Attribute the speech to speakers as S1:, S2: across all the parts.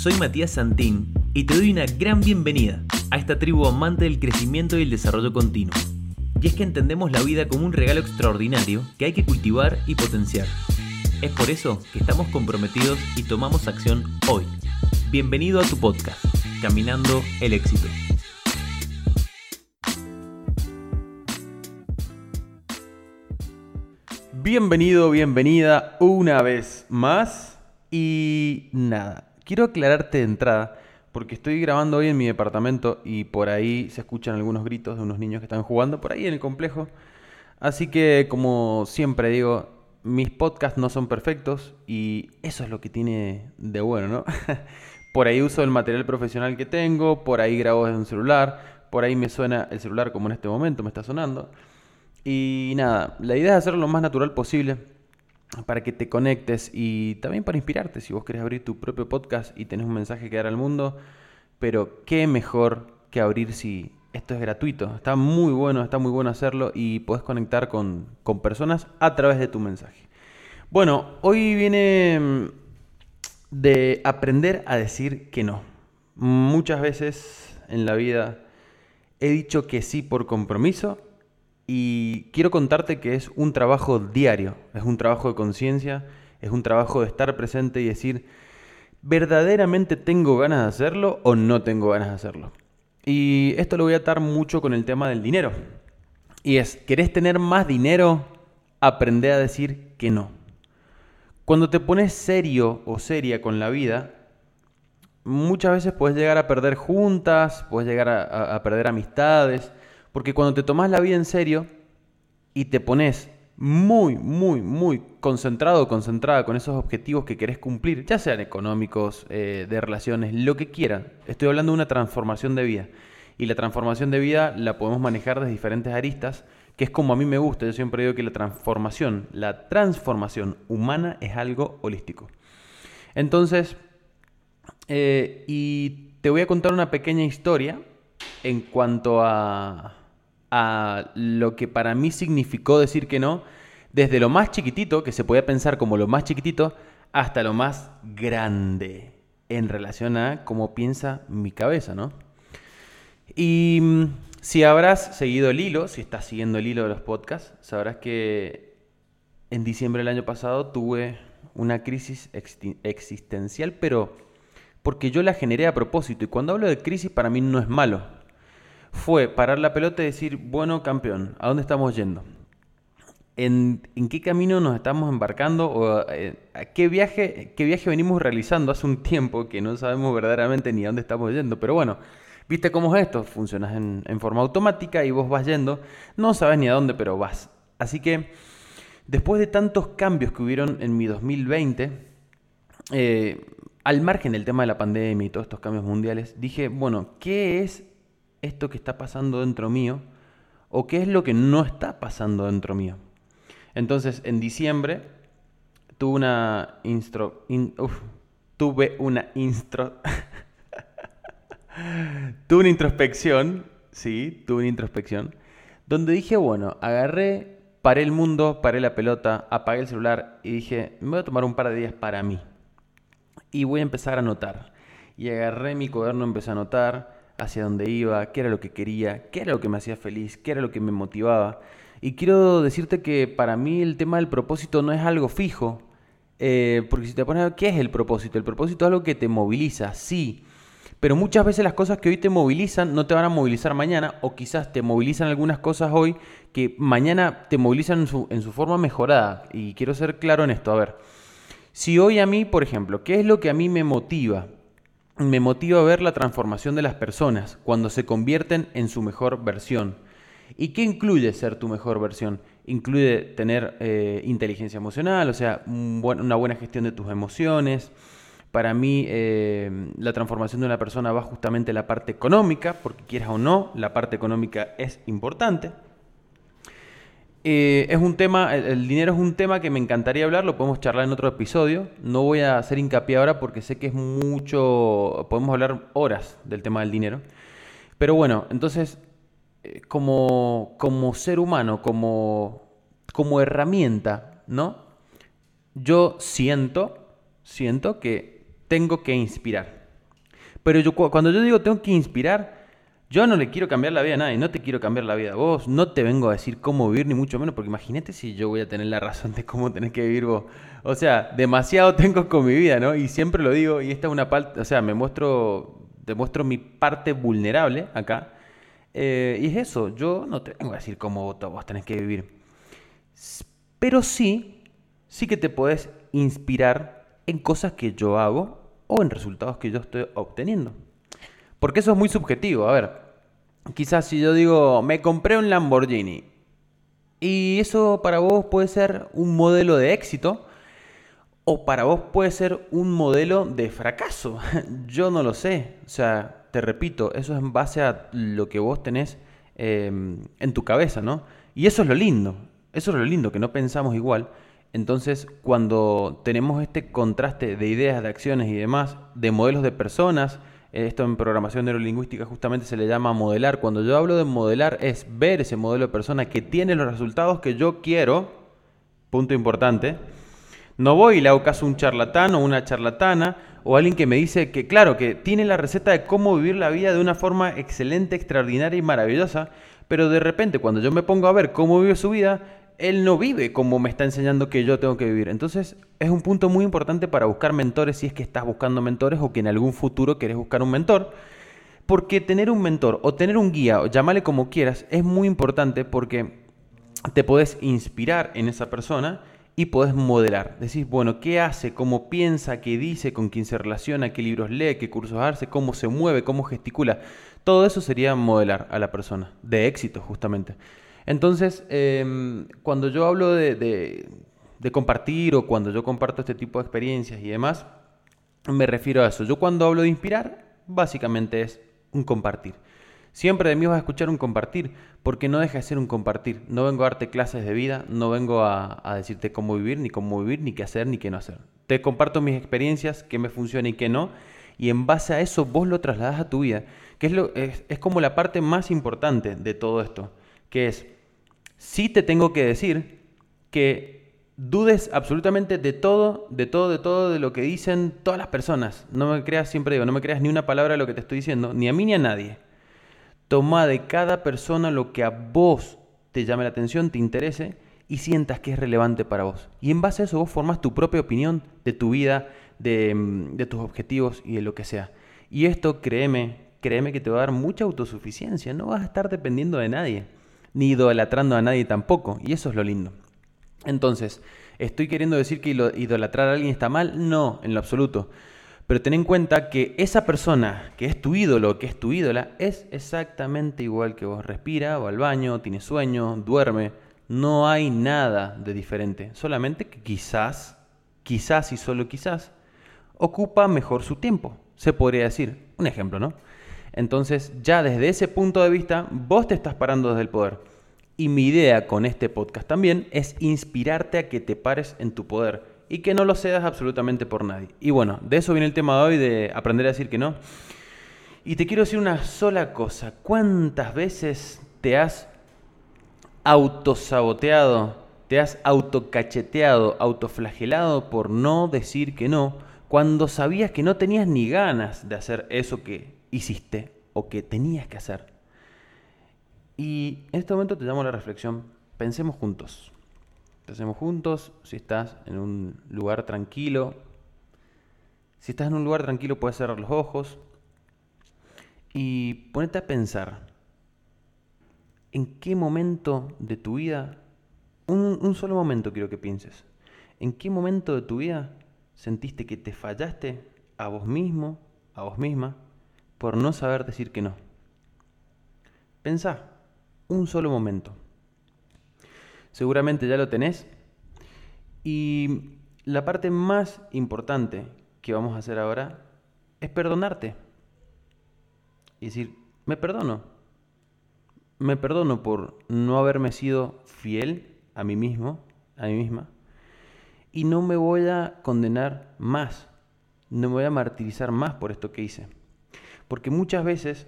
S1: soy Matías Santín y te doy una gran bienvenida a esta tribu amante del crecimiento y el desarrollo continuo. Y es que entendemos la vida como un regalo extraordinario que hay que cultivar y potenciar. Es por eso que estamos comprometidos y tomamos acción hoy. Bienvenido a tu podcast, Caminando el éxito.
S2: Bienvenido, bienvenida una vez más. Y nada, quiero aclararte de entrada, porque estoy grabando hoy en mi departamento y por ahí se escuchan algunos gritos de unos niños que están jugando por ahí en el complejo. Así que, como siempre digo, mis podcasts no son perfectos y eso es lo que tiene de bueno, ¿no? por ahí uso el material profesional que tengo, por ahí grabo desde un celular, por ahí me suena el celular como en este momento me está sonando. Y nada, la idea es hacerlo lo más natural posible para que te conectes y también para inspirarte si vos querés abrir tu propio podcast y tenés un mensaje que dar al mundo. Pero qué mejor que abrir si esto es gratuito. Está muy bueno, está muy bueno hacerlo y podés conectar con, con personas a través de tu mensaje. Bueno, hoy viene mm, de aprender a decir que no. Muchas veces en la vida he dicho que sí por compromiso y quiero contarte que es un trabajo diario, es un trabajo de conciencia, es un trabajo de estar presente y decir, ¿verdaderamente tengo ganas de hacerlo o no tengo ganas de hacerlo? Y esto lo voy a atar mucho con el tema del dinero. Y es, ¿querés tener más dinero? Aprende a decir que no. Cuando te pones serio o seria con la vida, muchas veces puedes llegar a perder juntas, puedes llegar a, a perder amistades, porque cuando te tomas la vida en serio y te pones muy, muy, muy concentrado concentrada con esos objetivos que querés cumplir, ya sean económicos, eh, de relaciones, lo que quieran. Estoy hablando de una transformación de vida. Y la transformación de vida la podemos manejar desde diferentes aristas, que es como a mí me gusta. Yo siempre digo que la transformación, la transformación humana es algo holístico. Entonces, eh, y te voy a contar una pequeña historia en cuanto a, a lo que para mí significó decir que no, desde lo más chiquitito, que se podía pensar como lo más chiquitito, hasta lo más grande en relación a cómo piensa mi cabeza, ¿no? Y mm, si habrás seguido el hilo, si estás siguiendo el hilo de los podcasts, sabrás que en diciembre del año pasado tuve una crisis existencial, pero porque yo la generé a propósito. Y cuando hablo de crisis, para mí no es malo fue parar la pelota y decir, bueno, campeón, ¿a dónde estamos yendo? ¿En, qué camino nos estamos embarcando? ¿O eh, a qué viaje, qué viaje venimos realizando hace un tiempo que no sabemos verdaderamente ni a dónde estamos yendo? Pero bueno, ¿viste cómo es esto? Funcionas en, forma automática y vos vas yendo, no sabes ni a dónde, pero vas. Así que, después de tantos cambios que hubieron en mi 2020, eh, al margen del tema de la pandemia y todos estos cambios mundiales, dije, bueno, ¿qué es esto que está pasando dentro mío o qué es lo que no está pasando dentro mío. Entonces, en diciembre tuve una instro, tuve una tuve una introspección, sí, tuve una introspección, donde dije, bueno, agarré, paré el mundo, paré la pelota, apagué el celular y dije, me voy a tomar un par de días para mí. Y voy a empezar a anotar. Y agarré mi cuaderno, empecé a anotar hacia dónde iba, qué era lo que quería, qué era lo que me hacía feliz, qué era lo que me motivaba. Y quiero decirte que para mí el tema del propósito no es algo fijo, eh, porque si te pones, ¿qué es el propósito? El propósito es algo que te moviliza, sí, pero muchas veces las cosas que hoy te movilizan no te van a movilizar mañana, o quizás te movilizan algunas cosas hoy que mañana te movilizan en su, en su forma mejorada. Y quiero ser claro en esto, a ver, si hoy a mí, por ejemplo, ¿qué es lo que a mí me motiva? Me motiva a ver la transformación de las personas cuando se convierten en su mejor versión. ¿Y qué incluye ser tu mejor versión? Incluye tener eh, inteligencia emocional, o sea, una buena gestión de tus emociones. Para mí, eh, la transformación de una persona va justamente a la parte económica, porque quieras o no, la parte económica es importante. Eh, es un tema, el, dinero es un tema que me encantaría hablar, lo podemos charlar en otro episodio. No voy a hacer hincapié ahora porque sé que es mucho, podemos hablar horas del tema del dinero. Pero bueno, entonces, eh, como, como ser humano, como, como herramienta, ¿no? Yo siento, siento que tengo que inspirar. Pero cuando yo digo tengo que inspirar, yo no le quiero cambiar la vida a nadie, no te quiero cambiar la vida a vos, no te vengo a decir cómo vivir, ni mucho menos, porque imagínate si yo voy a tener la razón de cómo tenés que vivir vos. O sea, demasiado tengo con mi vida, ¿no? Y siempre lo digo, y esta es una parte, o sea, me muestro, demuestro mi parte vulnerable acá. Eh, y es eso, yo no te vengo a decir cómo vos tenés que vivir. Pero sí, sí que te podés inspirar en cosas que yo hago o en resultados que yo estoy obteniendo. Porque eso es muy subjetivo. A ver, quizás si yo digo, me compré un Lamborghini. Y eso para vos puede ser un modelo de éxito. O para vos puede ser un modelo de fracaso. Yo no lo sé. O sea, te repito, eso es en base a lo que vos tenés em, en tu cabeza, ¿no? Y eso es lo lindo. Eso es lo lindo, que no pensamos igual. Entonces, cuando tenemos este contraste de ideas, de acciones y demás, de modelos de personas, esto en programación neurolingüística justamente se le llama modelar. Cuando yo hablo de modelar es ver ese modelo de persona que tiene los resultados que yo quiero, punto importante. No voy y le hago caso a un charlatán o una charlatana o alguien que me dice que, claro, que tiene la receta de cómo vivir la vida de una forma excelente, extraordinaria y maravillosa, pero de repente cuando yo me pongo a ver cómo vive su vida, él no vive como me está enseñando que yo tengo que vivir. Entonces es un punto muy importante para buscar mentores si es que estás buscando mentores o que en algún futuro quieres buscar un mentor. Porque tener un mentor o tener un guía, o llámale como quieras, es muy importante porque te puedes inspirar en esa persona y puedes modelar. Decís, bueno, ¿qué hace? ¿Cómo piensa? ¿Qué dice? ¿Con quién se relaciona? ¿Qué libros lee? ¿Qué cursos hace? ¿Cómo se mueve? ¿Cómo gesticula? Todo eso sería modelar a la persona, de éxito justamente. Entonces, em, cuando yo hablo de, compartir o cuando yo comparto este tipo de experiencias y demás, me refiero a eso. Yo cuando hablo de inspirar, básicamente es un compartir. Siempre de mí vas a escuchar un compartir, porque no deja de ser un compartir. No vengo a darte clases de vida, no vengo a, decirte cómo vivir, ni cómo vivir, ni qué hacer, ni qué no hacer. Te comparto mis experiencias, qué me funciona y qué no, y en base a eso vos lo trasladas a tu vida, que es, lo, es, es como la parte más importante de todo esto, que es sí te tengo que decir que dudes absolutamente de todo, de todo, de todo, de lo que dicen todas las personas. No me creas, siempre digo, no me creas ni una palabra de lo que te estoy diciendo, ni a mí ni a nadie. Toma de cada persona lo que a vos te llame la atención, te interese y sientas que es relevante para vos. Y en base a eso vos formas tu propia opinión de tu vida, de, mm, de tus objetivos y de lo que sea. Y esto, créeme, créeme que te va a dar mucha autosuficiencia, no vas a estar dependiendo de nadie ni idolatrando a nadie tampoco, y eso es lo lindo. Entonces, ¿estoy queriendo decir que idolatrar a alguien está mal? No, en lo absoluto. Pero ten en cuenta que esa persona que es tu ídolo, que es tu ídola, es exactamente igual que vos. Respira, va al baño, tiene sueño, duerme. No hay nada de diferente. Solamente que quizás, quizás y solo quizás, ocupa mejor su tiempo. Se podría decir. Un ejemplo, ¿no? Entonces, ya desde ese punto de vista, vos te estás parando desde el poder. Y mi idea con este podcast también es inspirarte a que te pares en tu poder y que no lo cedas absolutamente por nadie. Y bueno, de eso viene el tema de hoy, de aprender a decir que no. Y te quiero decir una sola cosa. ¿Cuántas veces te has autosaboteado, te has autocacheteado, autoflagelado por no decir que no, cuando sabías que no tenías ni ganas de hacer eso que hiciste o que tenías que hacer. Y en este momento te llamo a la reflexión. Pensemos juntos. Pensemos juntos si estás en un lugar tranquilo. Si estás en un lugar tranquilo puedes cerrar los ojos y ponete a pensar en qué momento de tu vida, un, un solo momento quiero que pienses, en qué momento de tu vida sentiste que te fallaste a vos mismo, a vos misma, por no saber decir que no. Pensá, un solo momento. Seguramente ya lo tenés. Y la parte más importante que vamos a hacer ahora es perdonarte. Y decir, me perdono. Me perdono por no haberme sido fiel a mí mismo, a mí misma. Y no me voy a condenar más. No me voy a martirizar más por esto que hice. Porque muchas veces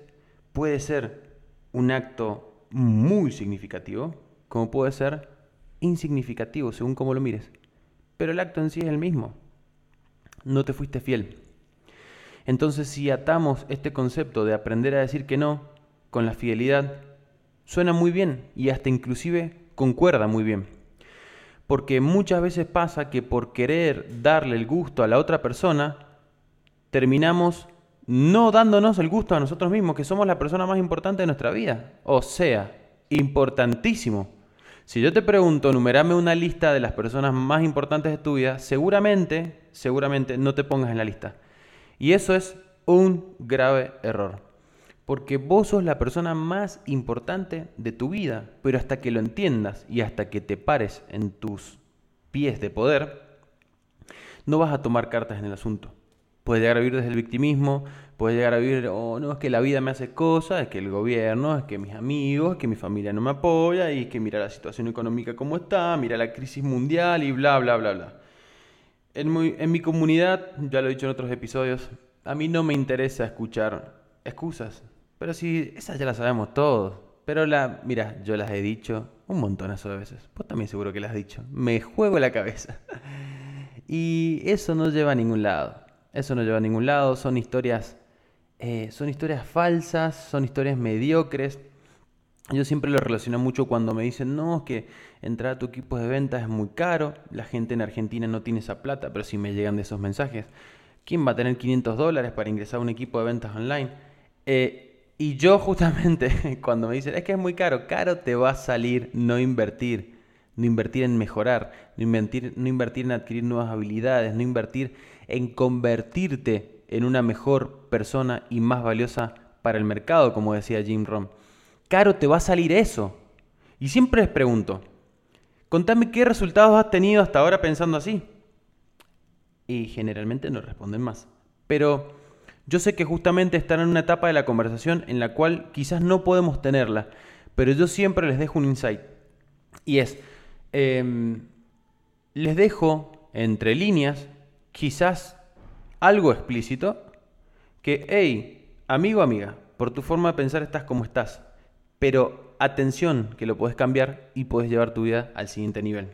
S2: puede ser un acto muy significativo, como puede ser insignificativo, según cómo lo mires. Pero el acto en sí es el mismo. No te fuiste fiel. Entonces si atamos este concepto de aprender a decir que no con la fidelidad, suena muy bien y hasta inclusive concuerda muy bien. Porque muchas veces pasa que por querer darle el gusto a la otra persona, terminamos no dándonos el gusto a nosotros mismos, que somos la persona más importante de nuestra vida. O sea, importantísimo. Si yo te pregunto, numerame una lista de las personas más importantes de tu vida, seguramente, seguramente no te pongas en la lista. Y eso es un grave error. Porque vos sos la persona más importante de tu vida, pero hasta que lo entiendas y hasta que te pares en tus pies de poder, no vas a tomar cartas en el asunto. Puedes llegar a vivir desde el victimismo, puedes llegar a vivir, oh, no, es que la vida me hace cosas, es que el gobierno, es que mis amigos, es que mi familia no me apoya, y es que mira la situación económica como está, mira la crisis mundial y bla, bla, bla, bla. En, en mi comunidad, ya lo he dicho en otros episodios, a mí no me interesa escuchar excusas, pero sí, esas ya las sabemos todos. Pero la, mira, yo las he dicho un montonazo de veces. Vos también seguro que las has dicho. Me juego la cabeza. Y eso no lleva a ningún lado. Eso no lleva a ningún lado, son historias, eh, son historias falsas, son historias mediocres. Yo siempre lo relaciono mucho cuando me dicen, no, es que entrar a tu equipo de ventas es muy caro, la gente en Argentina no tiene esa plata, pero si me llegan de esos mensajes, ¿quién va a tener 500 dólares para ingresar a un equipo de ventas online? Eh, y yo justamente cuando me dicen, es que es muy caro, caro te va a salir no invertir, no invertir en mejorar, no invertir, no invertir en adquirir nuevas habilidades, no invertir en convertirte en una mejor persona y más valiosa para el mercado, como decía Jim Rohn. Caro te va a salir eso. Y siempre les pregunto, contame qué resultados has tenido hasta ahora pensando así. Y generalmente no responden más. Pero yo sé que justamente están en una etapa de la conversación en la cual quizás no podemos tenerla, pero yo siempre les dejo un insight. Y es, em, les dejo entre líneas quizás algo explícito, que, hey, amigo, amiga, por tu forma de pensar estás como estás, pero atención que lo puedes cambiar y puedes llevar tu vida al siguiente nivel.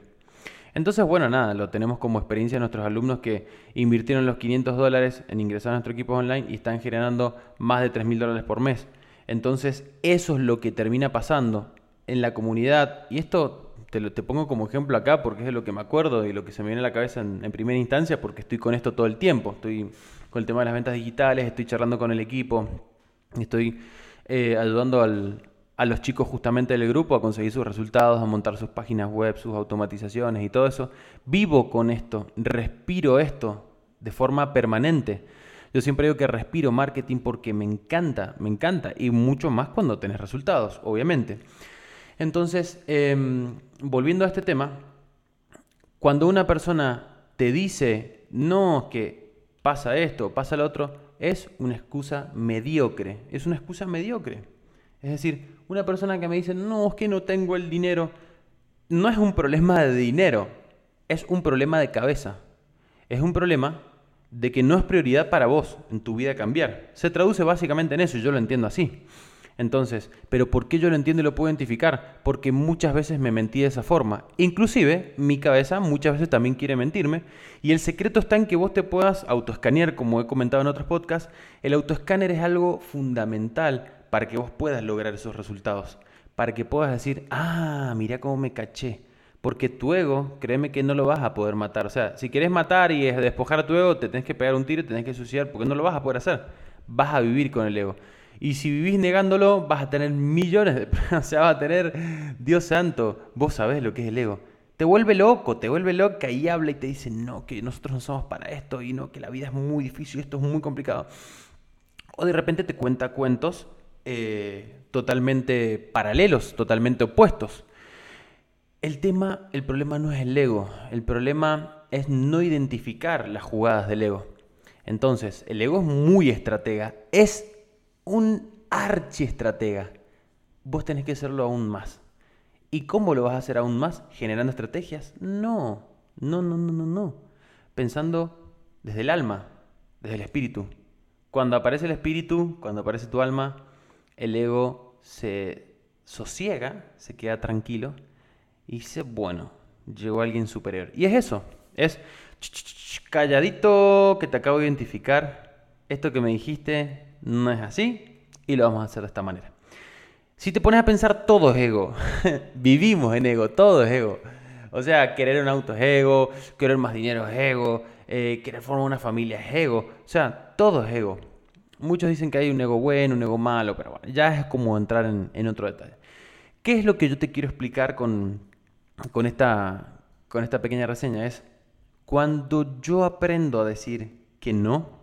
S2: Entonces, bueno, nada, lo tenemos como experiencia de nuestros alumnos que invirtieron los 500 dólares en ingresar a nuestro equipo online y están generando más de 3.000 dólares por mes. Entonces, eso es lo que termina pasando en la comunidad. Y esto te, lo, te pongo como ejemplo acá porque es de lo que me acuerdo y lo que se me viene a la cabeza en, primera instancia porque estoy con esto todo el tiempo. Estoy con el tema de las ventas digitales, estoy charlando con el equipo, estoy eh, ayudando a los chicos justamente del grupo a conseguir sus resultados, a montar sus páginas web, sus automatizaciones y todo eso. Vivo con esto, respiro esto de forma permanente. Yo siempre digo que respiro marketing porque me encanta, me encanta y mucho más cuando tenés resultados, obviamente. Entonces, em, volviendo a este tema, cuando una persona te dice, no, que pasa esto, pasa lo otro, es una excusa mediocre, es una excusa mediocre. Es decir, una persona que me dice, no, es que no tengo el dinero, no es un problema de dinero, es un problema de cabeza. Es un problema de que no es prioridad para vos en tu vida cambiar. Se traduce básicamente en eso y yo lo entiendo así. Entonces, ¿pero por qué yo lo entiendo y lo puedo identificar? Porque muchas veces me mentí de esa forma. Inclusive, mi cabeza muchas veces también quiere mentirme. Y el secreto está en que vos te puedas autoescanear, como he comentado en otros podcasts. El autoescáner es algo fundamental para que vos puedas lograr esos resultados. Para que puedas decir, ah, mira cómo me caché. Porque tu ego, créeme que no lo vas a poder matar. O sea, si quieres matar y despojar a tu ego, te tenés que pegar un tiro te tenés que suicidar porque no lo vas a poder hacer. Vas a vivir con el ego. Y si vivís negándolo, vas a tener millones de... o sea, vas a tener, Dios santo, vos sabés lo que es el ego. Te vuelve loco, te vuelve loca y habla y te dice, no, que nosotros no somos para esto y no, que la vida es muy difícil, esto es muy complicado. O de repente te cuenta cuentos eh, totalmente paralelos, totalmente opuestos. El tema, el problema no es el ego, el problema es no identificar las jugadas del ego. Entonces, el ego es muy estratega, es un archiestratega, vos tenés que serlo aún más. ¿Y cómo lo vas a hacer aún más? ¿Generando estrategias? No, no, no, no, no, no. Pensando desde el alma, desde el espíritu. Cuando aparece el espíritu, cuando aparece tu alma, el ego se sosiega, se queda tranquilo y dice, bueno, llegó alguien superior. Y es eso, es calladito que te acabo de identificar, esto que me dijiste no es así y lo vamos a hacer de esta manera. Si te pones a pensar, todo es ego. Vivimos en ego, todo es ego. O sea, querer un auto es ego, querer más dinero es ego, eh, querer formar una familia es ego. O sea, todo es ego. Muchos dicen que hay un ego bueno, un ego malo, pero bueno, ya es como entrar en, otro detalle. ¿Qué es lo que yo te quiero explicar con, con, esta, con esta pequeña reseña? Es cuando yo aprendo a decir que no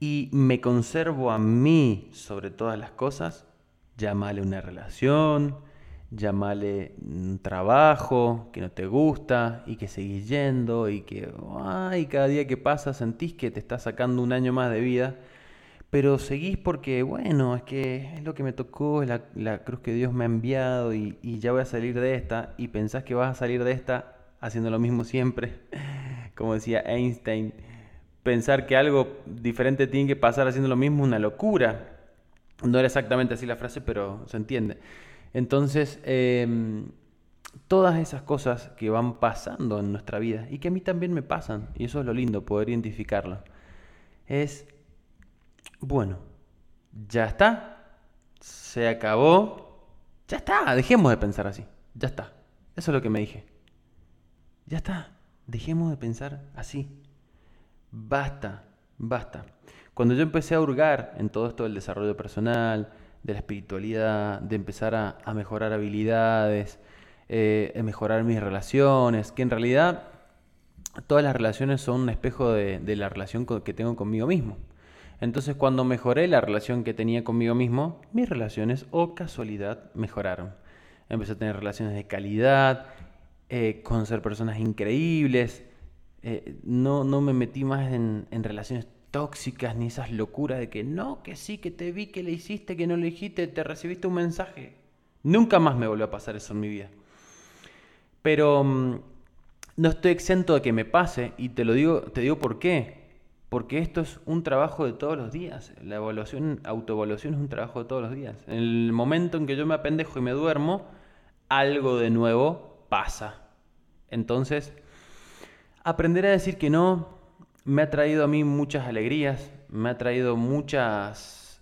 S2: y me conservo a mí sobre todas las cosas, llámale una relación, llámale un trabajo que no te gusta y que seguís yendo y que ay, cada día que pasa sentís que te está sacando un año más de vida, pero seguís porque, bueno, es que es lo que me tocó, es la, cruz que Dios me ha enviado y, y, ya voy a salir de esta y pensás que vas a salir de esta haciendo lo mismo siempre, como decía Einstein, pensar que algo diferente tiene que pasar haciendo lo mismo es una locura. No era exactamente así la frase, pero se entiende. Entonces, em, todas esas cosas que van pasando en nuestra vida y que a mí también me pasan, y eso es lo lindo, poder identificarlo, es, bueno, ya está, se acabó, ya está, dejemos de pensar así, ya está. Eso es lo que me dije. Ya está, dejemos de pensar así. Basta, basta. Cuando yo empecé a hurgar en todo esto del desarrollo personal, de la espiritualidad, de empezar a, mejorar habilidades, eh, de mejorar mis relaciones, que en realidad todas las relaciones son un espejo de, la relación que tengo conmigo mismo. Entonces cuando mejoré la relación que tenía conmigo mismo, mis relaciones o oh casualidad mejoraron. Empecé a tener relaciones de calidad, eh, con ser personas increíbles, eh, no, no me metí más en, en relaciones tóxicas ni esas locuras de que no, que sí, que te vi, que le hiciste, que no le dijiste, te recibiste un mensaje. Nunca más me volvió a pasar eso en mi vida. Pero mm, no estoy exento de que me pase y te lo digo, te digo por qué. Porque esto es un trabajo de todos los días. La evaluación, autoevaluación es un trabajo de todos los días. En el momento en que yo me apendejo y me duermo, algo de nuevo pasa. Entonces, aprender a decir que no, me ha traído a mí muchas alegrías, me ha traído muchas...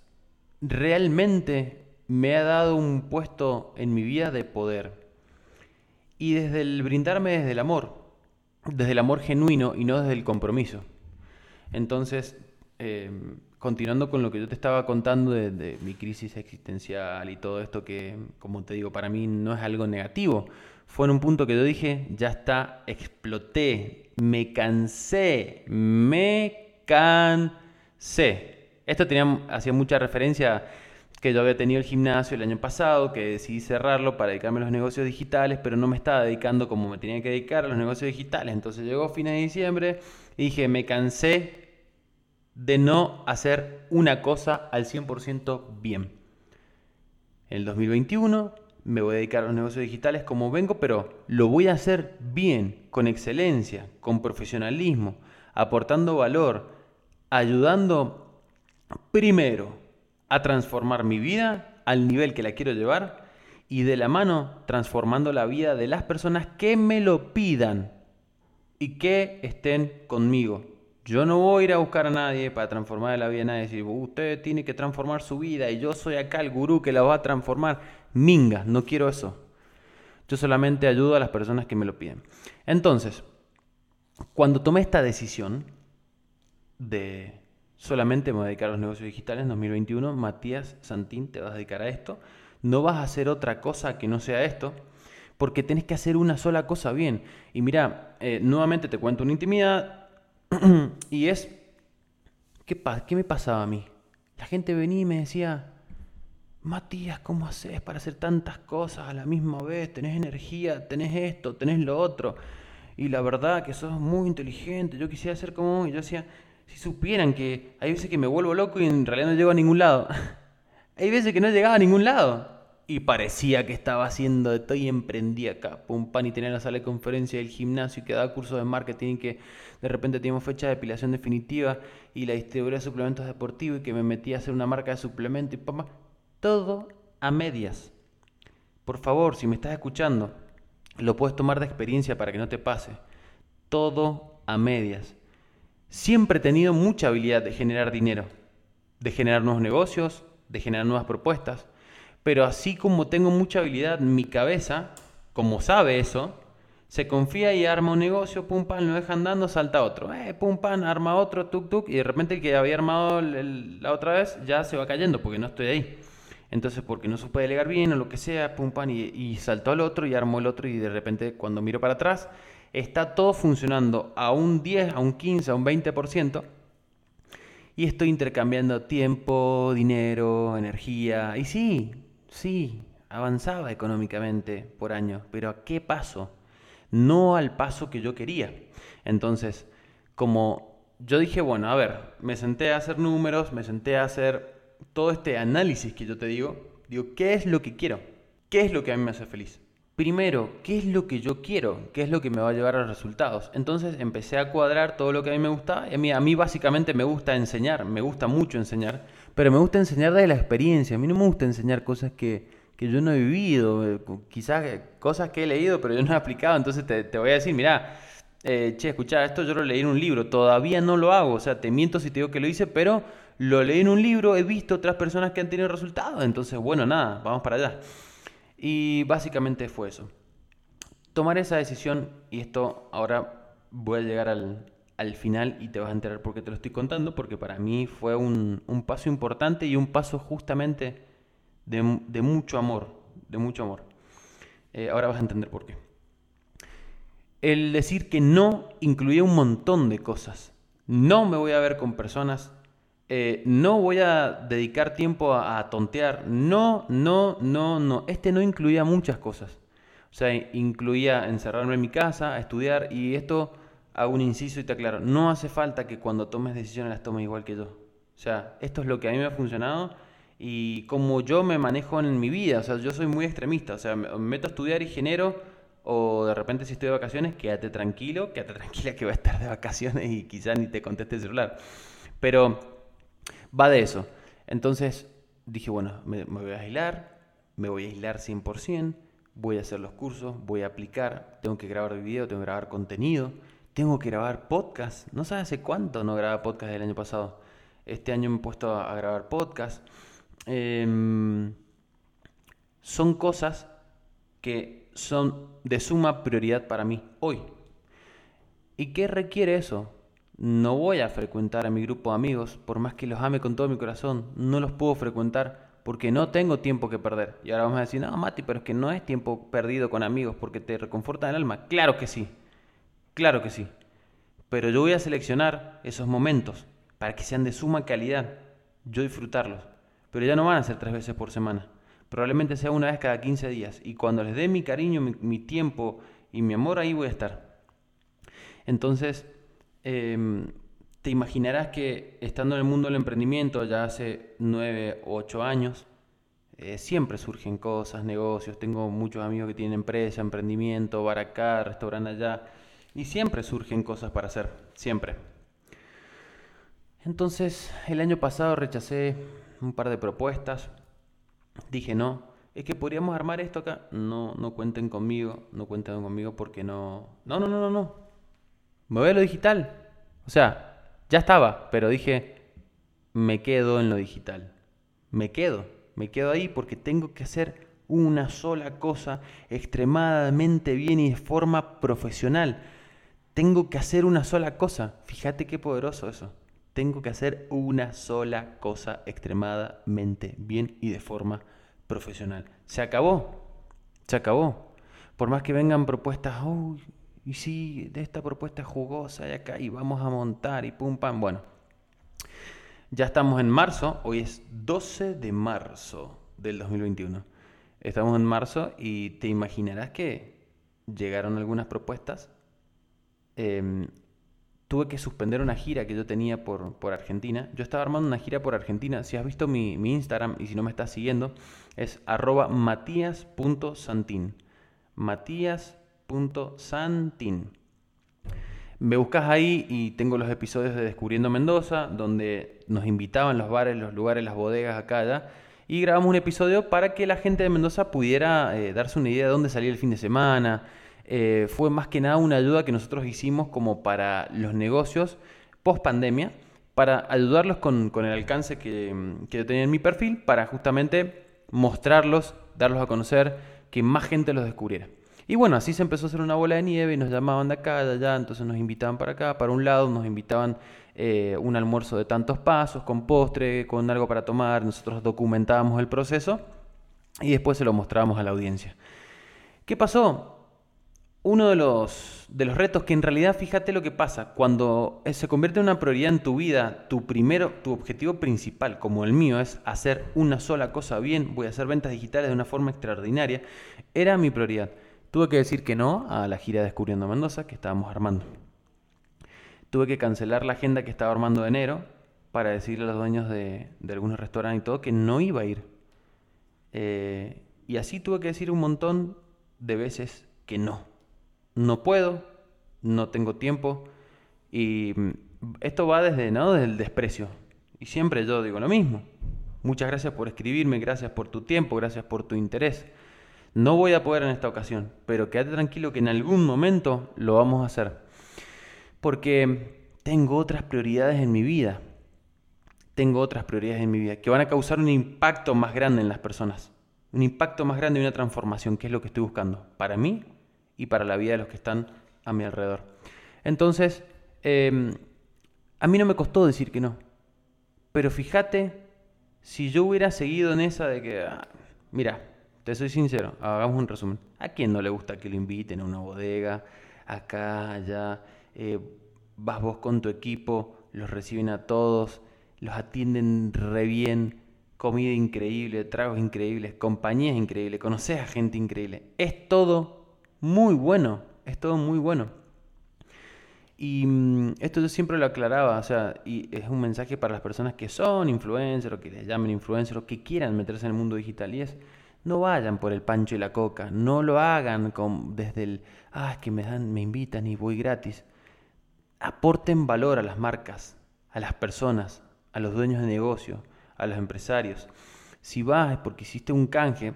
S2: Realmente me ha dado un puesto en mi vida de poder. Y desde el brindarme desde el amor, desde el amor genuino y no desde el compromiso. Entonces, em, continuando con lo que yo te estaba contando de, de, mi crisis existencial y todo esto que, como te digo, para mí no es algo negativo. Fue en un punto que yo dije, ya está, exploté, me cansé, me cansé. Esto tenía, hacía mucha referencia que yo había tenido el gimnasio el año pasado, que decidí cerrarlo para dedicarme a los negocios digitales, pero no me estaba dedicando como me tenía que dedicar a los negocios digitales. Entonces llegó fin de diciembre y dije, me cansé de no hacer una cosa al 100% bien. En el 2021 me voy a dedicar a los negocios digitales como vengo, pero lo voy a hacer bien, con excelencia, con profesionalismo, aportando valor, ayudando primero a transformar mi vida al nivel que la quiero llevar y de la mano transformando la vida de las personas que me lo pidan y que estén conmigo. Yo no voy a ir a buscar a nadie para transformar la vida de nadie. Decir, usted tiene que transformar su vida y yo soy acá el gurú que la va a transformar. Minga, no quiero eso. Yo solamente ayudo a las personas que me lo piden. Entonces, cuando tomé esta decisión de solamente me voy a dedicar a los negocios digitales en 2021, Matías Santín, te vas a dedicar a esto. No vas a hacer otra cosa que no sea esto, porque tenés que hacer una sola cosa bien. Y mira, eh, nuevamente te cuento una intimidad y es, ¿qué, ¿qué me pasaba a mí? La gente venía y me decía, Matías, ¿cómo haces para hacer tantas cosas a la misma vez? Tenés energía, tenés esto, tenés lo otro. Y la verdad que sos muy inteligente, yo quisiera ser como. Y yo decía, si supieran que hay veces que me vuelvo loco y en realidad no llego a ningún lado. hay veces que no llegaba a ningún lado y parecía que estaba haciendo de todo y emprendí acá, pum pan y tenía la sala de conferencia del gimnasio y que daba cursos de marketing que de repente teníamos fecha de depilación definitiva y la distribuidora de suplementos deportivos y que me metí a hacer una marca de suplemento y papá, todo a medias. Por favor, si me estás escuchando, lo puedes tomar de experiencia para que no te pase. Todo a medias. siempre he tenido mucha habilidad de generar dinero, de generar nuevos negocios, de generar nuevas propuestas. Pero así como tengo mucha habilidad, mi cabeza, como sabe eso, se confía y arma un negocio, pum pan, lo deja andando, salta otro, eh, pum pan, arma otro, tuk tuk, y de repente el que había armado la otra vez ya se va cayendo porque no estoy ahí. Entonces, porque no supe delegar bien o lo que sea, pum pan, y, y saltó al otro y armó el otro, y de repente cuando miro para atrás, está todo funcionando a un 10, a un 15, a un 20%, y estoy intercambiando tiempo, dinero, energía, y sí, sí, avanzaba económicamente por año, pero ¿a qué paso? no al paso que yo quería. Entonces, como yo dije, bueno, a ver, me senté a hacer números, me senté a hacer todo este análisis que yo te digo, digo, ¿qué es lo que quiero? ¿Qué es lo que a mí me hace feliz? Primero, ¿qué es lo que yo quiero? ¿Qué es lo que me va a llevar a resultados? Entonces empecé a cuadrar todo lo que a mí me gustaba. a a mí básicamente me gusta enseñar, me gusta mucho enseñar, pero me gusta enseñar de la experiencia. A mí no me gusta enseñar cosas que, que yo no he vivido, eh, quizás eh, cosas que he leído pero yo no he aplicado, entonces te, voy a decir, mira, eh, che, escucha, esto yo lo leí en un libro, todavía no lo hago, o sea, te miento si te digo que lo hice, pero lo leí en un libro, he visto otras personas que han tenido resultados, entonces, bueno, nada, vamos para allá. Y básicamente fue eso. Tomar esa decisión, y esto ahora voy a llegar al, al final y te vas a enterar por qué te lo estoy contando, porque para mí fue un, un paso importante y un paso justamente de, mucho amor, de mucho amor. Eh, ahora vas a entender por qué. El decir que no incluía un montón de cosas. No me voy a ver con personas, eh, no voy a dedicar tiempo a, tontear. No, no, no, no. Este no incluía muchas cosas. O sea, incluía encerrarme en mi casa, a estudiar y esto hago un inciso y te aclaro. No hace falta que cuando tomes decisiones las tomes igual que yo. O sea, esto es lo que a mí me ha funcionado y como yo me manejo en mi vida. O sea, yo soy muy extremista. O sea, me meto a estudiar y genero, o de repente si estoy de vacaciones, quédate tranquilo, quédate tranquila que voy a estar de vacaciones y quizá ni te conteste el celular. Pero va de eso. Entonces dije, bueno, me, voy a aislar, me voy a aislar 100%, voy a hacer los cursos, voy a aplicar, tengo que grabar video, tengo que grabar contenido, tengo que grabar podcast. No sabes hace cuánto no grababa podcast el año pasado. Este año me he puesto a grabar podcast. Em, son cosas que son de suma prioridad para mí hoy. ¿Y qué requiere eso? No voy a frecuentar a mi grupo de amigos, por más que los ame con todo mi corazón, no los puedo frecuentar porque no tengo tiempo que perder. Y ahora vamos a decir, no, Mati, pero es que no es tiempo perdido con amigos porque te reconforta el alma. Claro que sí, claro que sí. Pero yo voy a seleccionar esos momentos para que sean de suma calidad, yo disfrutarlos pero ya no van a ser tres veces por semana. Probablemente sea una vez cada 15 días. Y cuando les dé mi cariño, mi, tiempo y mi amor, ahí voy a estar. Entonces, em, te imaginarás que estando en el mundo del emprendimiento ya hace 9 o 8 años, eh, siempre surgen cosas, negocios. Tengo muchos amigos que tienen empresa, emprendimiento, bar acá, restaurante allá. Y siempre surgen cosas para hacer, siempre. Entonces, el año pasado rechacé un par de propuestas. Dije, no, es que podríamos armar esto acá. No, no cuenten conmigo, no cuenten conmigo porque no... No, no, no, no, no. Me voy a lo digital. O sea, ya estaba, pero dije, me quedo en lo digital. Me quedo, me quedo ahí porque tengo que hacer una sola cosa extremadamente bien y de forma profesional. Tengo que hacer una sola cosa. Fíjate qué poderoso eso tengo que hacer una sola cosa extremadamente bien y de forma profesional. Se acabó, se acabó. Por más que vengan propuestas, uy, y si de esta propuesta jugosa de acá y vamos a montar y pum pam, bueno. Ya estamos en marzo, hoy es 12 de marzo del 2021. Estamos en marzo y te imaginarás que llegaron algunas propuestas. Em, tuve que suspender una gira que yo tenía por, por, Argentina. Yo estaba armando una gira por Argentina. Si has visto mi, Instagram y si no me estás siguiendo, es arroba matías.santin. Matías.santin. Me buscas ahí y tengo los episodios de Descubriendo Mendoza, donde nos invitaban los bares, los lugares, las bodegas acá allá. Y grabamos un episodio para que la gente de Mendoza pudiera eh, darse una idea de dónde salía el fin de semana, eh, fue más que nada una ayuda que nosotros hicimos como para los negocios, post pandemia para ayudarlos con, el alcance que, yo tenía en mi perfil para justamente mostrarlos, darlos a conocer, que más gente los descubriera. Y bueno, así se empezó a hacer una bola de nieve y nos llamaban de acá, de allá, entonces nos invitaban para acá, para un lado, nos invitaban eh, un almuerzo de tantos pasos, con postre, con algo para tomar, nosotros documentábamos el proceso y después se lo mostrábamos a la audiencia. ¿Qué pasó? Uno de los, de los retos que en realidad, fíjate lo que pasa, cuando se convierte en una prioridad en tu vida, tu primero, tu objetivo principal, como el mío, es hacer una sola cosa bien, voy a hacer ventas digitales de una forma extraordinaria, era mi prioridad. Tuve que decir que no a la gira Descubriendo Mendoza que estábamos armando. Tuve que cancelar la agenda que estaba armando de enero para decirle a los dueños de, algunos restaurantes y todo que no iba a ir. Eh, y así tuve que decir un montón de veces que no. No puedo, no tengo tiempo. Y mm, esto va desde, ¿no? el desprecio. Y siempre yo digo lo mismo. Muchas gracias por escribirme, gracias por tu tiempo, gracias por tu interés. No voy a poder en esta ocasión, pero quédate tranquilo que en algún momento lo vamos a hacer. Porque tengo otras prioridades en mi vida. Tengo otras prioridades en mi vida que van a causar un impacto más grande en las personas. Un impacto más grande y una transformación, que es lo que estoy buscando para mí y para la vida de los que están a mi alrededor. Entonces, em, a mí no me costó decir que no. Pero fíjate, si yo hubiera seguido en esa de que, ah, mira, te soy sincero, hagamos un resumen. ¿A quién no le gusta que lo inviten a una bodega, acá, allá? Eh, vas vos con tu equipo, los reciben a todos, los atienden re bien, comida increíble, tragos increíbles, compañías increíbles, conoces a gente increíble. Es todo muy bueno, es todo muy bueno. Y mm, esto yo siempre lo aclaraba, o sea, y es un mensaje para las personas que son influencers o que les llamen influencers o que quieran meterse en el mundo digital y es no vayan por el pancho y la coca, no lo hagan con, desde el, ah, es que me, dan, me invitan y voy gratis. Aporten valor a las marcas, a las personas, a los dueños de negocio, a los empresarios. Si vas es porque hiciste un canje,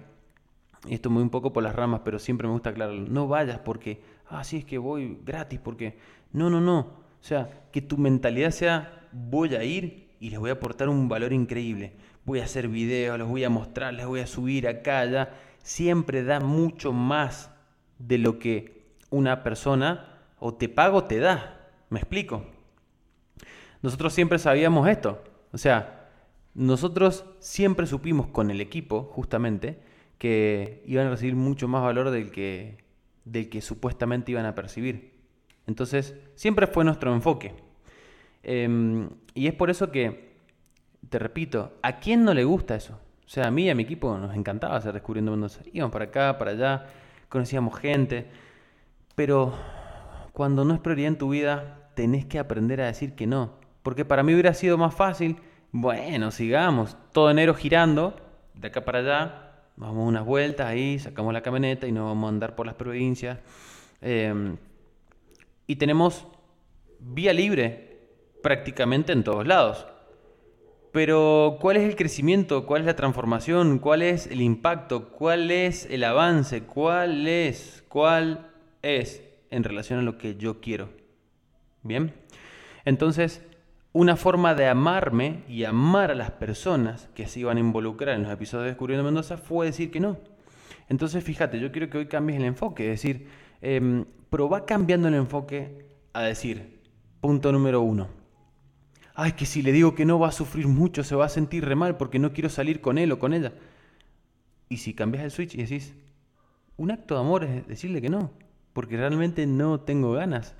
S2: esto muy un poco por las ramas, pero siempre me gusta aclararlo, no vayas porque, ah, sí, es que voy gratis, porque, no, no, no. O sea, que tu mentalidad sea, voy a ir y les voy a aportar un valor increíble voy a hacer videos, los voy a mostrar, les voy a subir acá, allá. Siempre da mucho más de lo que una persona o te pago te da. ¿Me explico? Nosotros siempre sabíamos esto. O sea, nosotros siempre supimos con el equipo, justamente, que iban a recibir mucho más valor del que, del que supuestamente iban a percibir. Entonces, siempre fue nuestro enfoque. Em, y es por eso que te repito, ¿a quién no le gusta eso? O sea, a mí y a mi equipo nos encantaba hacer Descubriendo Mendoza. Íbamos para acá, para allá, conocíamos gente, pero cuando no es prioridad en tu vida, tenés que aprender a decir que no. Porque para mí hubiera sido más fácil, bueno, sigamos, todo enero girando, de acá para allá, vamos unas vueltas ahí, sacamos la camioneta y nos vamos a andar por las provincias. Em, y tenemos vía libre prácticamente en todos lados. Pero ¿cuál es el crecimiento? ¿Cuál es la transformación? ¿Cuál es el impacto? ¿Cuál es el avance? ¿Cuál es? ¿Cuál es en relación a lo que yo quiero? Bien. Entonces, una forma de amarme y amar a las personas que se iban a involucrar en los episodios de Descubriendo Mendoza fue decir que no. Entonces, fíjate, yo quiero que hoy cambies el enfoque, es decir, eh, va cambiando el enfoque a decir, punto número uno, ay, que si le digo que no va a sufrir mucho, se va a sentir re mal porque no quiero salir con él o con ella. Y si cambias el switch y decís, un acto de amor es decirle que no, porque realmente no tengo ganas.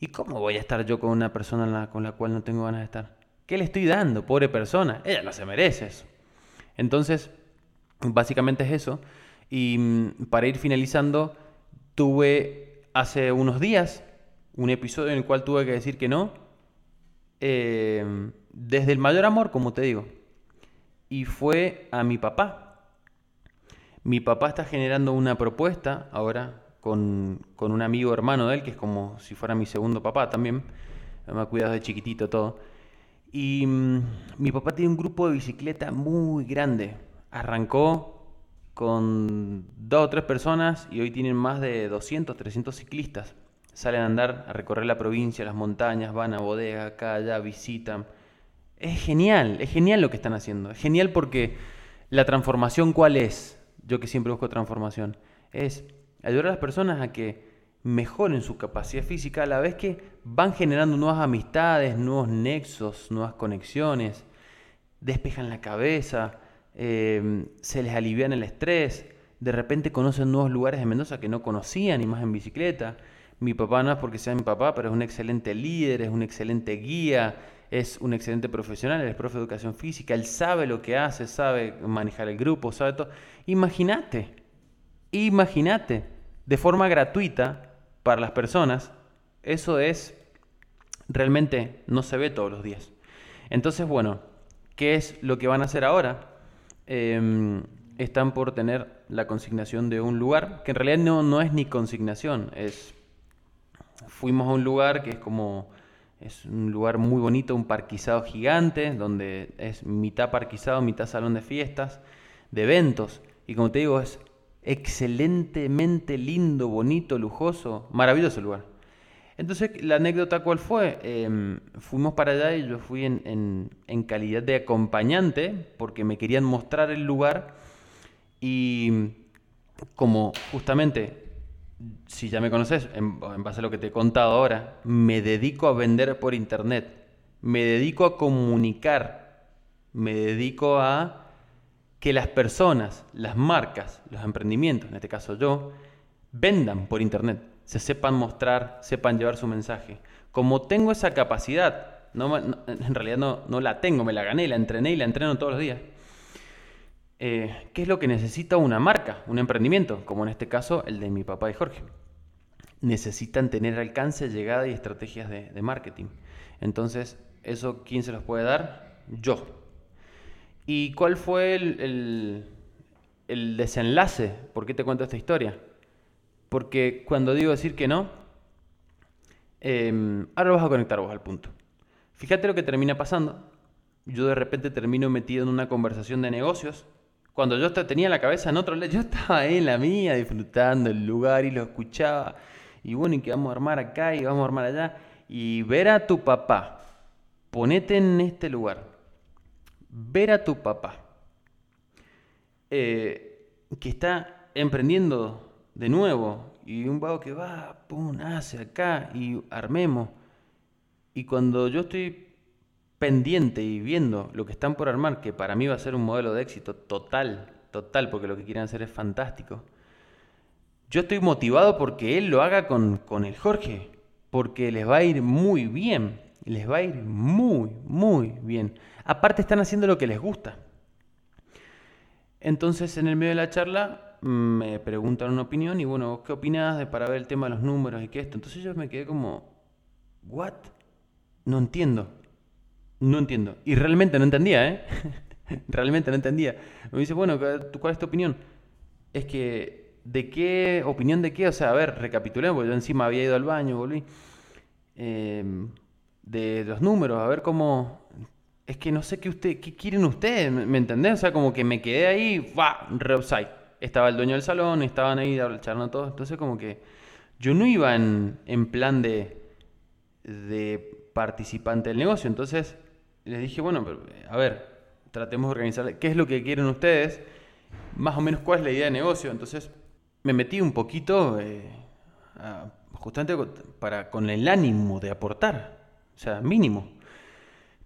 S2: ¿Y cómo voy a estar yo con una persona con la cual no tengo ganas de estar? ¿Qué le estoy dando, pobre persona? Ella no se merece eso. Entonces, básicamente es eso. Y mm, para ir finalizando, tuve hace unos días un episodio en el cual tuve que decir que no Em, desde el mayor amor, como te digo. Y fue a mi papá. Mi papá está generando una propuesta ahora con, un amigo hermano de él, que es como si fuera mi segundo papá también. Me ha cuidado de chiquitito todo. Y mm, mi papá tiene un grupo de bicicleta muy grande. Arrancó con dos o tres personas y hoy tienen más de 200, 300 ciclistas. salen a andar, a recorrer la provincia, las montañas, van a bodega, acá, allá, visitan. Es genial, es genial lo que están haciendo. Es genial porque la transformación, ¿cuál es? Yo que siempre busco transformación. Es ayudar a las personas a que mejoren su capacidad física a la vez que van generando nuevas amistades, nuevos nexos, nuevas conexiones, despejan la cabeza, eh, se les alivia el estrés, de repente conocen nuevos lugares de Mendoza que no conocían y más en bicicleta. Mi papá no es porque sea mi papá, pero es un excelente líder, es un excelente guía, es un excelente profesional, es profe de educación física, él sabe lo que hace, sabe manejar el grupo, sabe todo. Imagínate, imagínate, de forma gratuita para las personas, eso es, realmente no se ve todos los días. Entonces, bueno, ¿qué es lo que van a hacer ahora? Em, están por tener la consignación de un lugar, que en realidad no, no es ni consignación, es... Fuimos a un lugar que es como es un lugar muy bonito, un parquizado gigante, donde es mitad parquizado, mitad salón de fiestas, de eventos. Y como te digo, es excelentemente lindo, bonito, lujoso, maravilloso lugar. Entonces, la anécdota cuál fue, em, fuimos para allá y yo fui en, en, calidad de acompañante porque me querían mostrar el lugar y como justamente si ya me conoces, en, base a lo que te he contado ahora, me dedico a vender por internet, me dedico a comunicar, me dedico a que las personas, las marcas, los emprendimientos, en este caso yo, vendan por internet, se sepan mostrar, sepan llevar su mensaje. Como tengo esa capacidad, en realidad no, no la tengo, me la gané, la entrené y la entreno todos los días eh, qué es lo que necesita una marca, un emprendimiento, como en este caso el de mi papá y Jorge. Necesitan tener alcance, llegada y estrategias de, marketing. Entonces, ¿eso quién se los puede dar? Yo. ¿Y cuál fue el, desenlace? ¿Por qué te cuento esta historia? Porque cuando digo decir que no, em, ahora vas a conectar vos al punto. Fíjate lo que termina pasando. Yo de repente termino metido en una conversación de negocios cuando yo tenía la cabeza en otro lado, yo estaba ahí en la mía disfrutando el lugar y lo escuchaba. Y bueno, y que vamos a armar acá y vamos a armar allá. Y ver a tu papá, ponete en este lugar, ver a tu papá, eh, que está emprendiendo de nuevo, y un vago que va, pum, hace acá, y armemos. Y cuando yo estoy pendiente y viendo lo que están por armar, que para mí va a ser un modelo de éxito total, total, porque lo que quieren hacer es fantástico. Yo estoy motivado porque él lo haga con, con el Jorge, porque les va a ir muy bien, les va a ir muy, muy bien. Aparte están haciendo lo que les gusta. Entonces en el medio de la charla me preguntan una opinión y bueno, ¿qué opinas de para ver el tema de los números y qué esto? Entonces yo me quedé como, ¿what? No entiendo. No entiendo. Y realmente no entendía, ¿eh? realmente no entendía. Me dice, bueno, ¿cuál es tu opinión? Es que, ¿de qué? ¿Opinión de qué? O sea, a ver, recapitulemos, porque yo encima había ido al baño, volví. Em, de los números, a ver cómo... Es que no sé qué usted, qué quieren ustedes, ¿me entendés? O sea, como que me quedé ahí, va, reupside. Estaba el dueño del salón, estaban ahí charlando todos. Entonces, como que yo no iba en, en plan de, de participante del negocio. Entonces, les dije, bueno, pero, a ver, tratemos de organizar qué es lo que quieren ustedes, más o menos cuál es la idea de negocio. Entonces me metí un poquito eh, justamente para, con el ánimo de aportar, o sea, mínimo.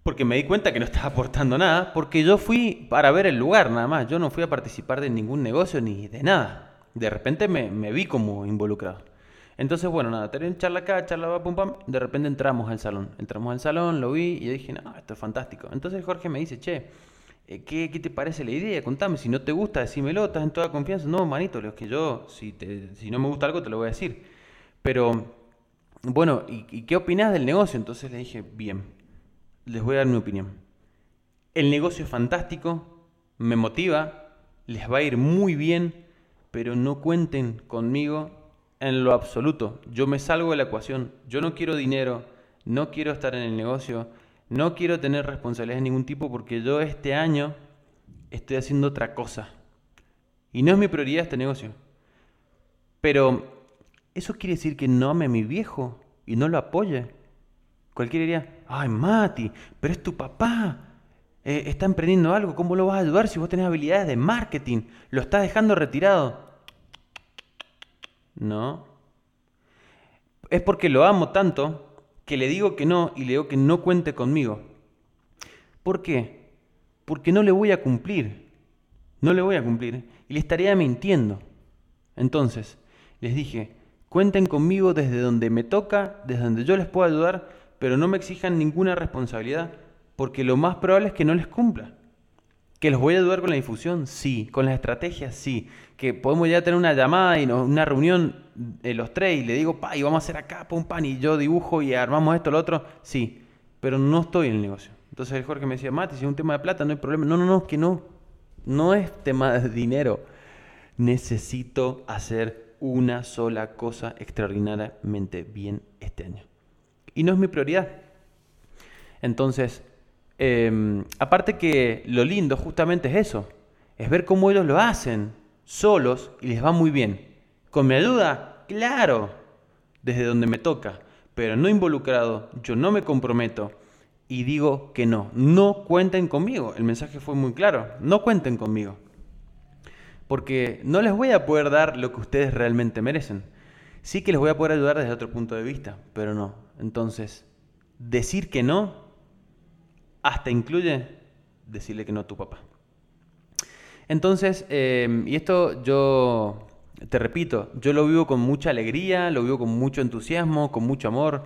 S2: Porque me di cuenta que no estaba aportando nada, porque yo fui para ver el lugar nada más, yo no fui a participar de ningún negocio ni de nada. De repente me, vi como involucrado. Entonces, bueno, nada, tenía charla acá, charla va, pum, pam. De repente entramos al salón. Entramos al salón, lo vi y dije, no, esto es fantástico. Entonces Jorge me dice, che, eh, ¿qué, ¿qué, te parece la idea? Contame, si no te gusta, decímelo, estás en toda confianza. No, manito, lo que yo, si, te, si no me gusta algo, te lo voy a decir. Pero, bueno, ¿y, ¿y qué opinás del negocio? Entonces le dije, bien, les voy a dar mi opinión. El negocio es fantástico, me motiva, les va a ir muy bien, pero no cuenten conmigo en lo absoluto. Yo me salgo de la ecuación. Yo no quiero dinero, no quiero estar en el negocio, no quiero tener responsabilidades de ningún tipo porque yo este año estoy haciendo otra cosa. Y no es mi prioridad este negocio. Pero ¿Eso quiere decir que no ame a mi viejo y no lo apoye? Cualquiera diría, ay Mati, pero es tu papá. Eh, está emprendiendo algo, ¿cómo lo vas a ayudar si vos tenés habilidades de marketing? Lo estás dejando retirado. No. Es porque lo amo tanto que le digo que no y le digo que no cuente conmigo. ¿Por qué? Porque no le voy a cumplir. No le voy a cumplir y le estaría mintiendo. Entonces, les dije, cuenten conmigo desde donde me toca, desde donde yo les puedo ayudar, pero no me exijan ninguna responsabilidad, porque lo más probable es que no les cumpla. ¿Que los voy a ayudar con la difusión? Sí. ¿Con las estrategias? Sí. ¿Que podemos ya tener una llamada y una reunión de los tres y le digo, pa, y vamos a hacer acá, pum, pan, y yo dibujo y armamos esto, lo otro? Sí. Pero no estoy en el negocio. Entonces el Jorge me decía, Mati, si es un tema de plata, no hay problema. No, no, no, que no. No es tema de dinero. Necesito hacer una sola cosa extraordinariamente bien este año. Y no es mi prioridad. Entonces, Em, aparte que lo lindo justamente es eso, es ver cómo ellos lo hacen solos y les va muy bien. ¿Con mi ayuda? Claro, desde donde me toca, pero no involucrado, yo no me comprometo y digo que no, no cuenten conmigo. El mensaje fue muy claro, no cuenten conmigo. Porque no les voy a poder dar lo que ustedes realmente merecen. Sí que les voy a poder ayudar desde otro punto de vista, pero no. Entonces, decir que no hasta incluye decirle que no a tu papá. Entonces, em, y esto yo te repito, yo lo vivo con mucha alegría, lo vivo con mucho entusiasmo, con mucho amor.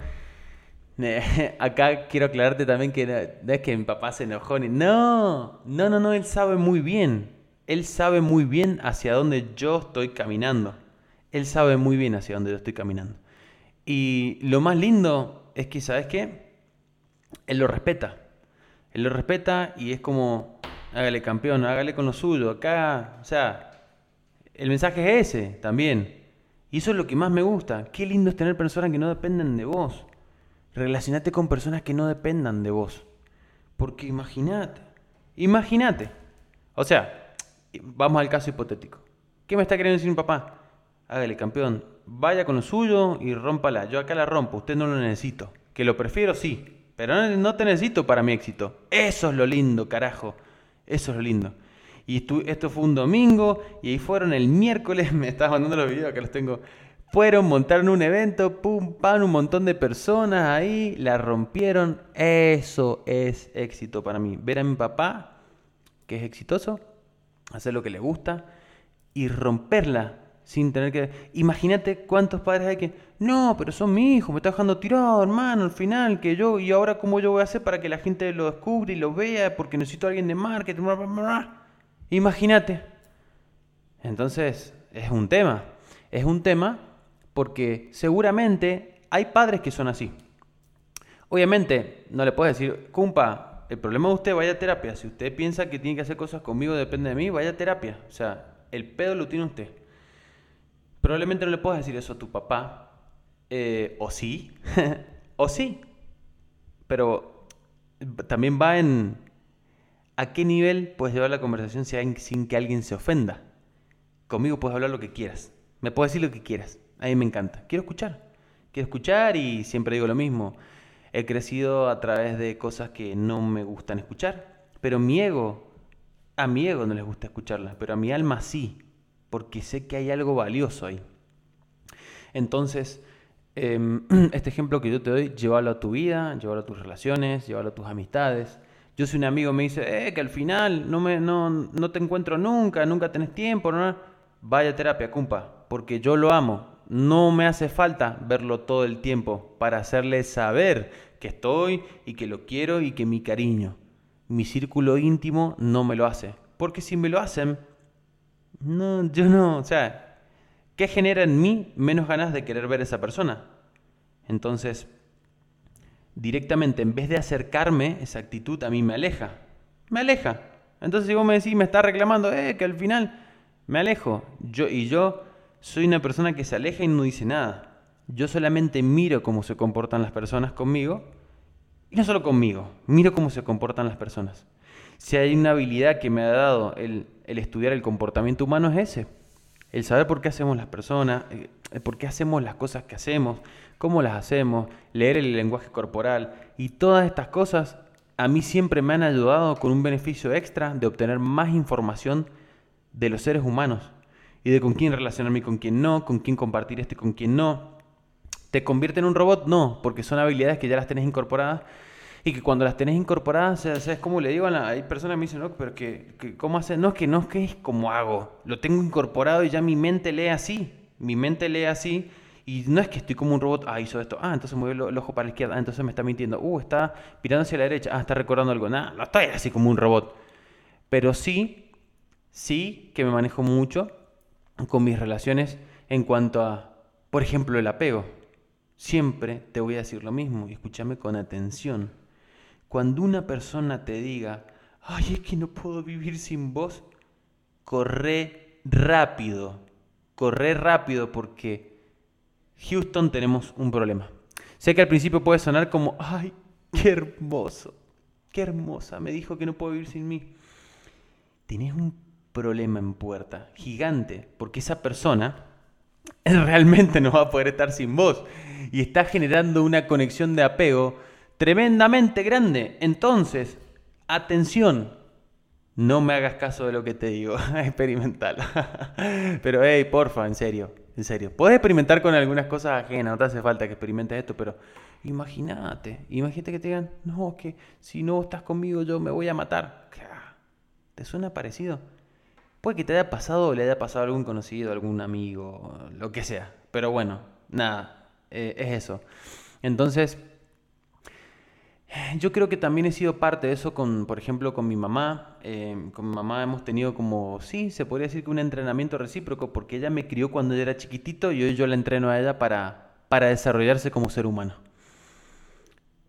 S2: acá quiero aclararte también que no, es que mi papá se enojó ni. No, no, no, no, él sabe muy bien. Él sabe muy bien hacia dónde yo estoy caminando. Él sabe muy bien hacia dónde yo estoy caminando. Y lo más lindo es que, ¿sabes qué? Él lo respeta. Él lo respeta y es como, hágale campeón, hágale con lo suyo. Acá, o sea, el mensaje es ese también. Y eso es lo que más me gusta. Qué lindo es tener personas que no dependen de vos. Relacionate con personas que no dependan de vos. Porque imagínate, imagínate. O sea, vamos al caso hipotético. ¿Qué me está queriendo decir mi papá? Hágale campeón, vaya con lo suyo y rómpala. Yo acá la rompo, usted no lo necesito. Que lo prefiero, sí. Pero no, te necesito para mi éxito. Eso es lo lindo, carajo. Eso es lo lindo. Y esto fue un domingo y ahí fueron el miércoles, me estás mandando los videos, que los tengo. Fueron, montaron un evento, pum, pam, un montón de personas ahí, la rompieron. Eso es éxito para mí. Ver a mi papá, que es exitoso, hacer lo que le gusta y romperla sin tener que... Imagínate cuántos padres hay que... No, pero son mi hijo, me está dejando tirado, hermano, al final, que yo... Y ahora cómo yo voy a hacer para que la gente lo descubra y lo vea, porque necesito a alguien de marketing. Imagínate. Entonces, es un tema. Es un tema porque seguramente hay padres que son así. Obviamente, no le puedes decir, cumpa, el problema de usted, vaya a terapia. Si usted piensa que tiene que hacer cosas conmigo, depende de mí, vaya a terapia. O sea, el pedo lo tiene usted. Probablemente no le puedas decir eso a tu papá, eh, o sí, o sí, pero también va en a qué nivel puedes llevar la conversación sin que alguien se ofenda. Conmigo puedes hablar lo que quieras, me puedes decir lo que quieras, a mí me encanta, quiero escuchar, quiero escuchar y siempre digo lo mismo, he crecido a través de cosas que no me gustan escuchar, pero mi ego, a mi ego no les gusta escucharlas, pero a mi alma sí porque sé que hay algo valioso ahí. Entonces, em, este ejemplo que yo te doy, llévalo a tu vida, llévalo a tus relaciones, llévalo a tus amistades. Yo si un amigo me dice, eh, que al final no, me, no, no te encuentro nunca, nunca tenés tiempo, no, vaya terapia, cumpa, porque yo lo amo. No me hace falta verlo todo el tiempo para hacerle saber que estoy y que lo quiero y que mi cariño, mi círculo íntimo no me lo hace. Porque si me lo hacen, no, yo no, o sea, ¿qué genera en mí menos ganas de querer ver a esa persona? Entonces, directamente, en vez de acercarme, esa actitud a mí me aleja. Me aleja. Entonces, si vos me decís, me está reclamando, eh, que al final me alejo. Yo, y yo soy una persona que se aleja y no dice nada. Yo solamente miro cómo se comportan las personas conmigo. Y no solo conmigo, miro cómo se comportan las personas. Si hay una habilidad que me ha dado el, estudiar el comportamiento humano es ese. el saber por qué hacemos las personas, eh, por qué hacemos las cosas que hacemos, cómo las hacemos, leer el lenguaje corporal y todas estas cosas a mí siempre me han ayudado con un beneficio extra de obtener más información de los seres humanos y de con quién relacionarme y con quién no, con quién compartir esto y con quién no. ¿Te convierte en un robot? No, porque son habilidades que ya las tenés incorporadas y que cuando las tenés incorporadas, ¿sabes cómo le digo? hay personas que me dicen, no, pero que, ¿cómo hace? No, es que no es que es como hago, lo tengo incorporado y ya mi mente lee así, mi mente lee así y no es que estoy como un robot, ah, hizo esto, ah, entonces mueve el, ojo para la izquierda, ah, entonces me está mintiendo, uh, está mirando hacia la derecha, ah, está recordando algo, nada, no estoy así como un robot. Pero sí, sí que me manejo mucho con mis relaciones en cuanto a, por ejemplo, el apego. Siempre te voy a decir lo mismo escúchame con atención. Cuando una persona te diga, ay, es que no puedo vivir sin vos, corre rápido, corre rápido porque Houston tenemos un problema. Sé que al principio puede sonar como, ay, qué hermoso, qué hermosa, me dijo que no puedo vivir sin mí. Tenés un problema en puerta, gigante, porque esa persona realmente no va a poder estar sin vos y está generando una conexión de apego tremendamente grande. Entonces, atención, no me hagas caso de lo que te digo, experimental. Pero hey, porfa, en serio, en serio. Puedes experimentar con algunas cosas ajenas, no te hace falta que experimentes esto, pero imagínate, imagínate que te digan, no, que si no estás conmigo yo me voy a matar. ¿Te suena parecido? Puede que te haya pasado o le haya pasado a algún conocido, algún amigo, lo que sea. Pero bueno, nada, eh, es eso. Entonces, yo creo que también he sido parte de eso con, por ejemplo, con mi mamá. Eh, con mi mamá hemos tenido como, sí, se podría decir que un entrenamiento recíproco, porque ella me crió cuando yo era chiquitito y hoy yo la entreno a ella para, para desarrollarse como ser humano.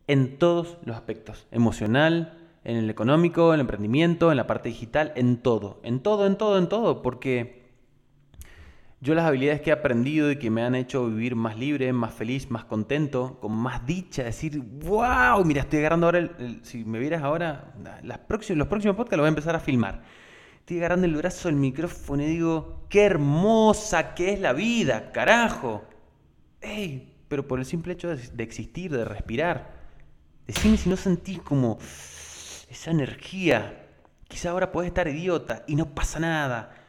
S2: En todos los aspectos, emocional, en el económico, en el emprendimiento, en la parte digital, en todo, en todo, en todo, en todo, porque yo las habilidades que he aprendido y que me han hecho vivir más libre, más feliz, más contento, con más dicha, decir, wow, mira, estoy agarrando ahora, si me vieras ahora, próximos, los próximos podcasts los voy a empezar a filmar. Estoy agarrando el brazo del micrófono y digo, qué hermosa que es la vida, carajo. Ey, pero por el simple hecho de, existir, de respirar. Decime si no sentís como esa energía. Quizá ahora podés estar idiota y no pasa nada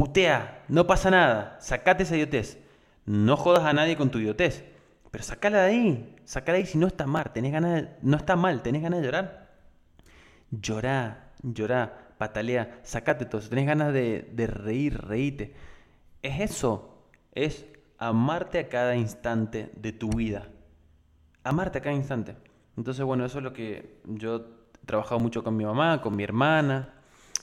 S2: putea, no pasa nada, sacate esa idiotez. No jodas a nadie con tu idiotez, pero sacala de ahí, sacala de ahí si no está mal, tenés ganas no está mal, tenés ganas de llorar. Llorá, llorá, patalea, sacate todo, si tenés ganas de, de reír, reíte. Es eso, es amarte a cada instante de tu vida. Amarte a cada instante. Entonces, bueno, eso es lo que yo he trabajado mucho con mi mamá, con mi hermana,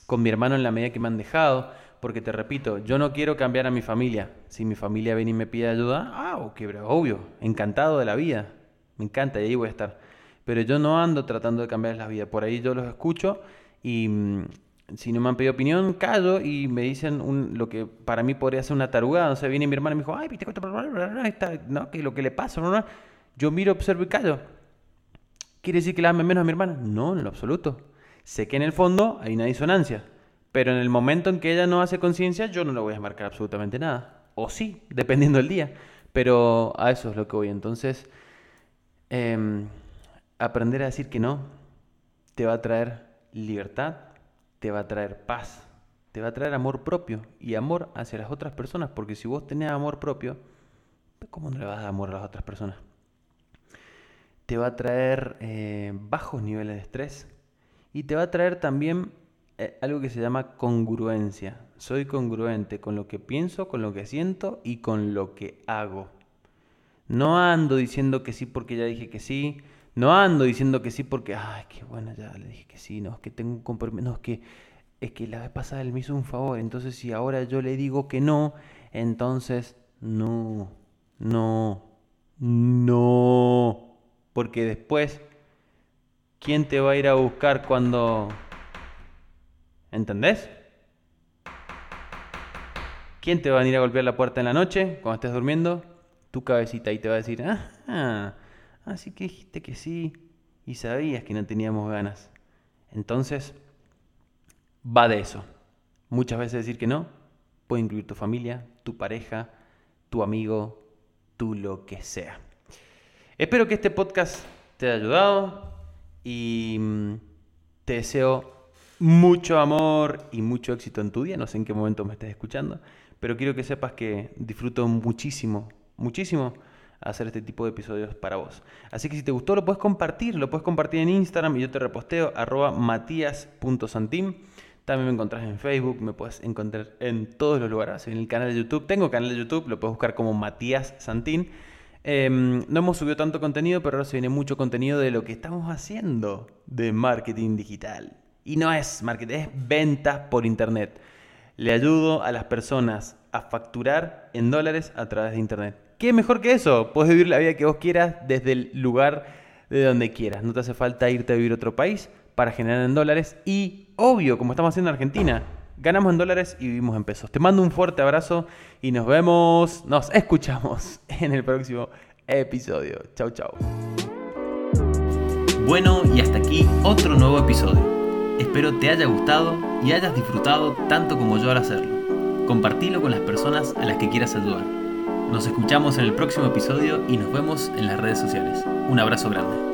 S2: con mi hermano en la medida que me han dejado porque te repito, yo no quiero cambiar a mi familia. Si mi familia viene y me pide ayuda, ah, ok, obvio, encantado de la vida, me encanta y ahí voy a estar. Pero yo no ando tratando de cambiar la vida, por ahí yo los escucho y mm, si no me han pedido opinión, callo y me dicen un, lo que para mí podría ser una tarugada. O sea, viene mi hermana y me dijo, ay, viste, no, que lo que le pasa. Yo miro, observo y callo. ¿Quiere decir que la ame menos a mi hermana? No, en lo absoluto. Sé que en el fondo hay una disonancia. Pero en el momento en que ella no hace conciencia, yo no le voy a marcar absolutamente nada. O sí, dependiendo del día. Pero a eso es lo que voy. Entonces, em, aprender a decir que no te va a traer libertad, te va a traer paz, te va a traer amor propio y amor hacia las otras personas. Porque si vos tenés amor propio, ¿cómo no le vas a dar amor a las otras personas? Te va a traer eh, bajos niveles de estrés y te va a traer también algo que se llama congruencia. Soy congruente con lo que pienso, con lo que siento y con lo que hago. No ando diciendo que sí porque ya dije que sí. No ando diciendo que sí porque, ay, qué bueno, ya le dije que sí. No, es que tengo un compromiso. No, es que, es que la vez pasada él me hizo un favor. Entonces, si ahora yo le digo que no, entonces no, no, no. Porque después, ¿quién te va a ir a buscar cuando ¿Entendés? ¿Quién te va a venir a golpear la puerta en la noche cuando estés durmiendo? Tu cabecita y te va a decir, ah, así que dijiste que sí y sabías que no teníamos ganas. Entonces, va de eso. Muchas veces decir que no Puede incluir tu familia, tu pareja, tu amigo, tu lo que sea. Espero que este podcast te haya ayudado y mm, te deseo mucho amor y mucho éxito en tu día. No sé en qué momento me estés escuchando, pero quiero que sepas que disfruto muchísimo, muchísimo hacer este tipo de episodios para vos. Así que si te gustó lo puedes compartir, lo puedes compartir en Instagram y yo te reposteo arroba matías.santim. También me encontrás en Facebook, me puedes encontrar en todos los lugares, en el canal de YouTube. Tengo canal de YouTube, lo puedes buscar como Matías Santín. Em, no hemos subido tanto contenido, pero ahora se viene mucho contenido de lo que estamos haciendo de marketing digital. Y no es marketing, es ventas por internet. Le ayudo a las personas a facturar en dólares a través de internet. ¿Qué mejor que eso? Puedes vivir la vida que vos quieras desde el lugar de donde quieras. No te hace falta irte a vivir a otro país para generar en dólares. Y obvio, como estamos haciendo en Argentina, ganamos en dólares y vivimos en pesos. Te mando un fuerte abrazo y nos vemos, nos escuchamos en el próximo episodio. Chau, chau.
S1: Bueno, y hasta aquí otro nuevo episodio. Espero te haya gustado y hayas disfrutado tanto como yo al hacerlo. Compartilo con las personas a las que quieras ayudar. Nos escuchamos en el próximo episodio y nos vemos en las redes sociales. Un abrazo grande.